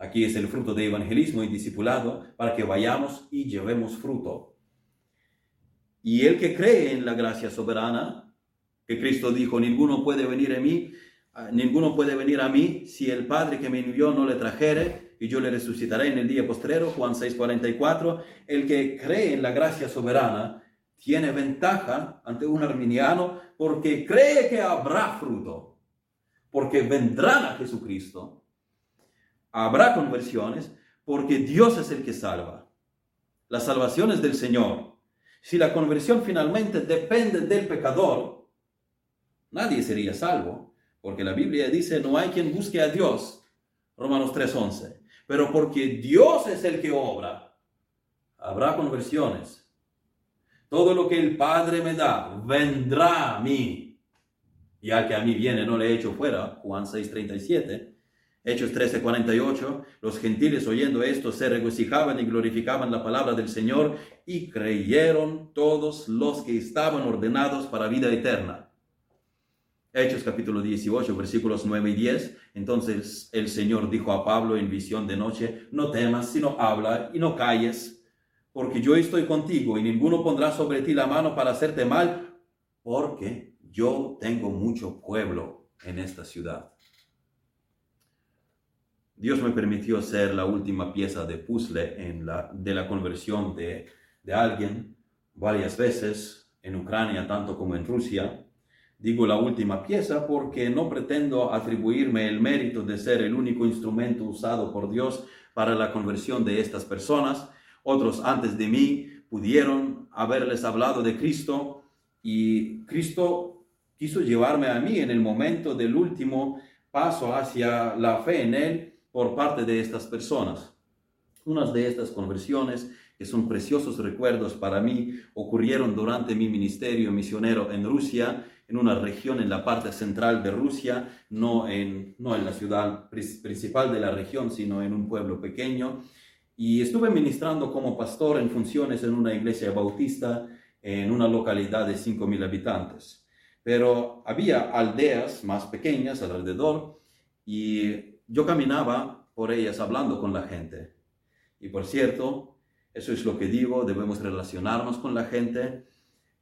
Aquí es el fruto de evangelismo y discipulado para que vayamos y llevemos fruto. Y el que cree en la gracia soberana, que Cristo dijo, ninguno puede venir a mí, ninguno puede venir a mí si el Padre que me envió no le trajere y yo le resucitaré en el día postrero, Juan 6:44, el que cree en la gracia soberana tiene ventaja ante un arminiano porque cree que habrá fruto, porque vendrán a Jesucristo habrá conversiones porque Dios es el que salva. La salvación es del Señor. Si la conversión finalmente depende del pecador, nadie sería salvo, porque la Biblia dice, no hay quien busque a Dios. Romanos 3:11. Pero porque Dios es el que obra, habrá conversiones. Todo lo que el Padre me da vendrá a mí. Y al que a mí viene no le he hecho fuera. Juan 6:37. Hechos 13:48, los gentiles oyendo esto se regocijaban y glorificaban la palabra del Señor y creyeron todos los que estaban ordenados para vida eterna. Hechos capítulo 18, versículos 9 y 10. Entonces el Señor dijo a Pablo en visión de noche, no temas, sino habla y no calles, porque yo estoy contigo y ninguno pondrá sobre ti la mano para hacerte mal, porque yo tengo mucho pueblo en esta ciudad. Dios me permitió ser la última pieza de puzzle de la conversión de, de alguien varias veces en Ucrania, tanto como en Rusia. Digo la última pieza porque no pretendo atribuirme el mérito de ser el único instrumento usado por Dios para la conversión de estas personas. Otros antes de mí pudieron haberles hablado de Cristo y Cristo quiso llevarme a mí en el momento del último paso hacia la fe en Él por parte de estas personas. Unas de estas conversiones, que son preciosos recuerdos para mí, ocurrieron durante mi ministerio misionero en Rusia, en una región en la parte central de Rusia, no en, no en la ciudad principal de la región, sino en un pueblo pequeño. Y estuve ministrando como pastor en funciones en una iglesia bautista en una localidad de 5.000 habitantes. Pero había aldeas más pequeñas alrededor y yo caminaba por ellas hablando con la gente. Y por cierto, eso es lo que digo, debemos relacionarnos con la gente.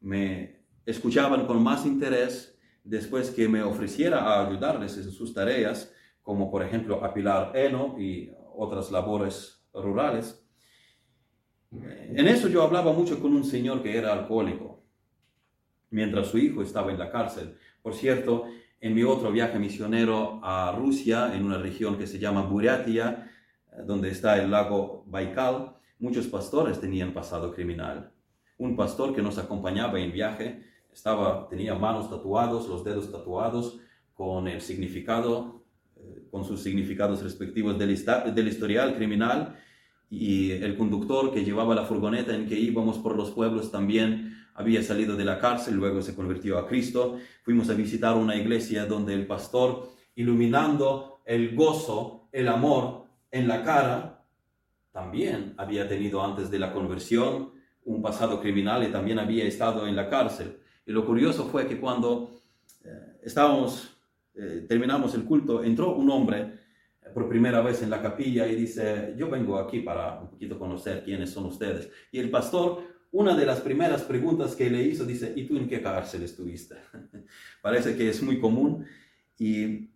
Me escuchaban con más interés después que me ofreciera a ayudarles en sus tareas, como por ejemplo apilar heno y otras labores rurales. En eso yo hablaba mucho con un señor que era alcohólico, mientras su hijo estaba en la cárcel. Por cierto, en mi otro viaje misionero a Rusia, en una región que se llama Buryatia, donde está el lago Baikal, muchos pastores tenían pasado criminal. Un pastor que nos acompañaba en viaje estaba, tenía manos tatuados, los dedos tatuados, con el significado, eh, con sus significados respectivos del, del historial criminal, y el conductor que llevaba la furgoneta en que íbamos por los pueblos también había salido de la cárcel, luego se convirtió a Cristo. Fuimos a visitar una iglesia donde el pastor, iluminando el gozo, el amor en la cara, también había tenido antes de la conversión un pasado criminal y también había estado en la cárcel. Y lo curioso fue que cuando eh, estábamos, eh, terminamos el culto, entró un hombre eh, por primera vez en la capilla y dice, yo vengo aquí para un poquito conocer quiénes son ustedes. Y el pastor una de las primeras preguntas que le hizo dice, ¿y tú en qué cárcel estuviste? Parece que es muy común. Y,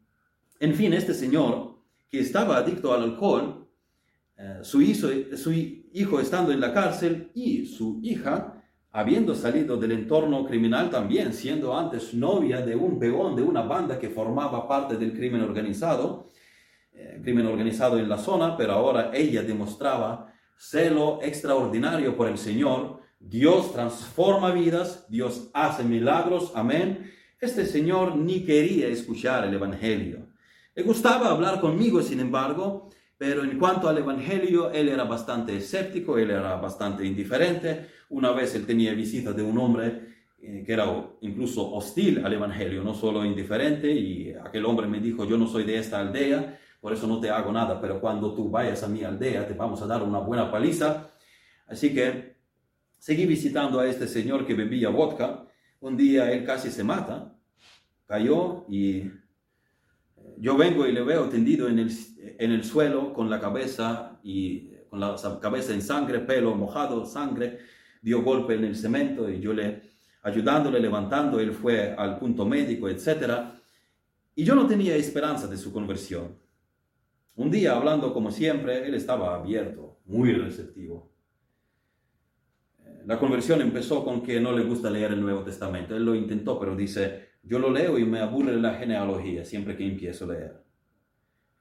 en fin, este señor que estaba adicto al alcohol, su hijo estando en la cárcel y su hija habiendo salido del entorno criminal también, siendo antes novia de un peón de una banda que formaba parte del crimen organizado, eh, crimen organizado en la zona, pero ahora ella demostraba celo extraordinario por el Señor. Dios transforma vidas, Dios hace milagros, amén. Este señor ni quería escuchar el Evangelio. Le gustaba hablar conmigo, sin embargo, pero en cuanto al Evangelio, él era bastante escéptico, él era bastante indiferente. Una vez él tenía visita de un hombre eh, que era incluso hostil al Evangelio, no solo indiferente, y aquel hombre me dijo, yo no soy de esta aldea, por eso no te hago nada, pero cuando tú vayas a mi aldea te vamos a dar una buena paliza. Así que seguí visitando a este señor que bebía vodka. Un día él casi se mata, cayó y eh, yo vengo y le veo tendido en el, en el suelo con la cabeza y con la cabeza en sangre, pelo mojado, sangre dio golpe en el cemento y yo le, ayudándole, levantando, él fue al punto médico, etc. Y yo no tenía esperanza de su conversión. Un día, hablando como siempre, él estaba abierto, muy receptivo. La conversión empezó con que no le gusta leer el Nuevo Testamento. Él lo intentó, pero dice, yo lo leo y me aburre la genealogía siempre que empiezo a leer.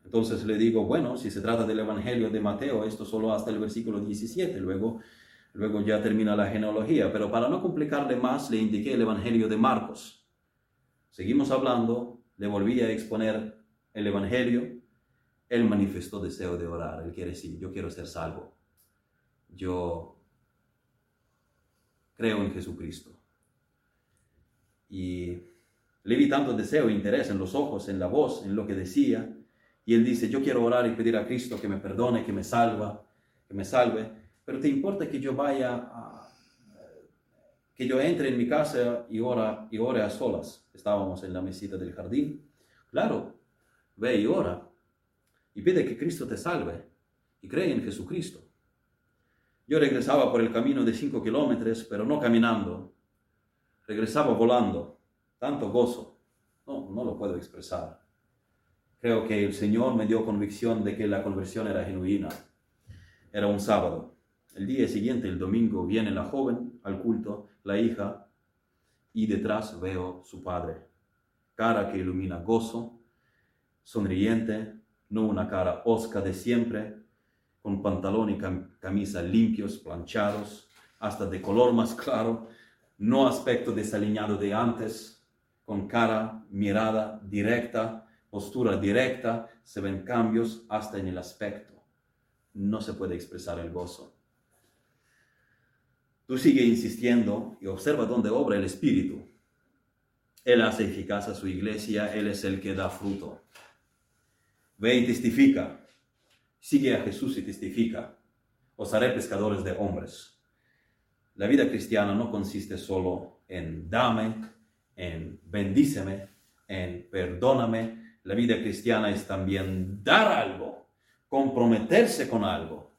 Entonces le digo, bueno, si se trata del Evangelio de Mateo, esto solo hasta el versículo 17, luego Luego ya termina la genealogía, pero para no complicarle más le indiqué el Evangelio de Marcos. Seguimos hablando, le volví a exponer el Evangelio. Él manifestó deseo de orar. Él quiere decir, yo quiero ser salvo. Yo creo en Jesucristo. Y le vi tanto deseo e interés en los ojos, en la voz, en lo que decía. Y él dice, yo quiero orar y pedir a Cristo que me perdone, que me salva, que me salve pero te importa que yo vaya a, que yo entre en mi casa y, ora, y ore a solas. Estábamos en la mesita del jardín. Claro, ve y ora. Y pide que Cristo te salve. Y cree en Jesucristo. Yo regresaba por el camino de cinco kilómetros, pero no caminando. Regresaba volando. Tanto gozo. No, no lo puedo expresar. Creo que el Señor me dio convicción de que la conversión era genuina. Era un sábado. El día siguiente, el domingo, viene la joven al culto, la hija, y detrás veo su padre. Cara que ilumina gozo, sonriente, no una cara osca de siempre, con pantalón y camisa limpios, planchados, hasta de color más claro, no aspecto desaliñado de antes, con cara, mirada directa, postura directa, se ven cambios hasta en el aspecto. No se puede expresar el gozo. Tú sigue insistiendo y observa dónde obra el Espíritu. Él hace eficaz a su iglesia, Él es el que da fruto. Ve y testifica. Sigue a Jesús y testifica. Os haré pescadores de hombres. La vida cristiana no consiste solo en dame, en bendíceme, en perdóname. La vida cristiana es también dar algo, comprometerse con algo,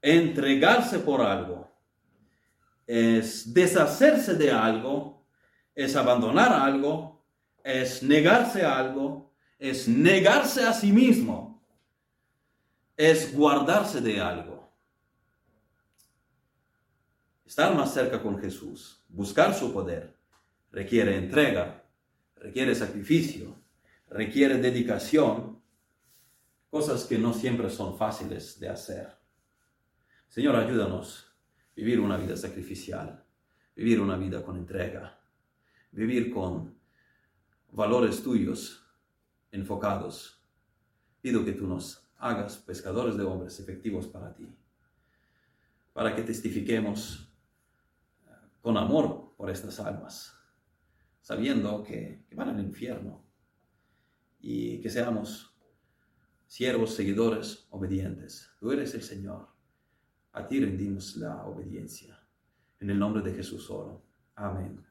entregarse por algo, es deshacerse de algo, es abandonar algo, es negarse a algo, es negarse a sí mismo, es guardarse de algo. Estar más cerca con Jesús, buscar su poder, requiere entrega, requiere sacrificio, requiere dedicación, cosas que no siempre son fáciles de hacer. Señor, ayúdanos vivir una vida sacrificial, vivir una vida con entrega, vivir con valores tuyos enfocados. Pido que tú nos hagas pescadores de hombres efectivos para ti, para que testifiquemos eh, con amor por estas almas, sabiendo que, que van al infierno y que seamos siervos, seguidores, obedientes. Tú eres el Señor. A ti rendimos la obediencia. En el nombre de Jesús solo. Amén.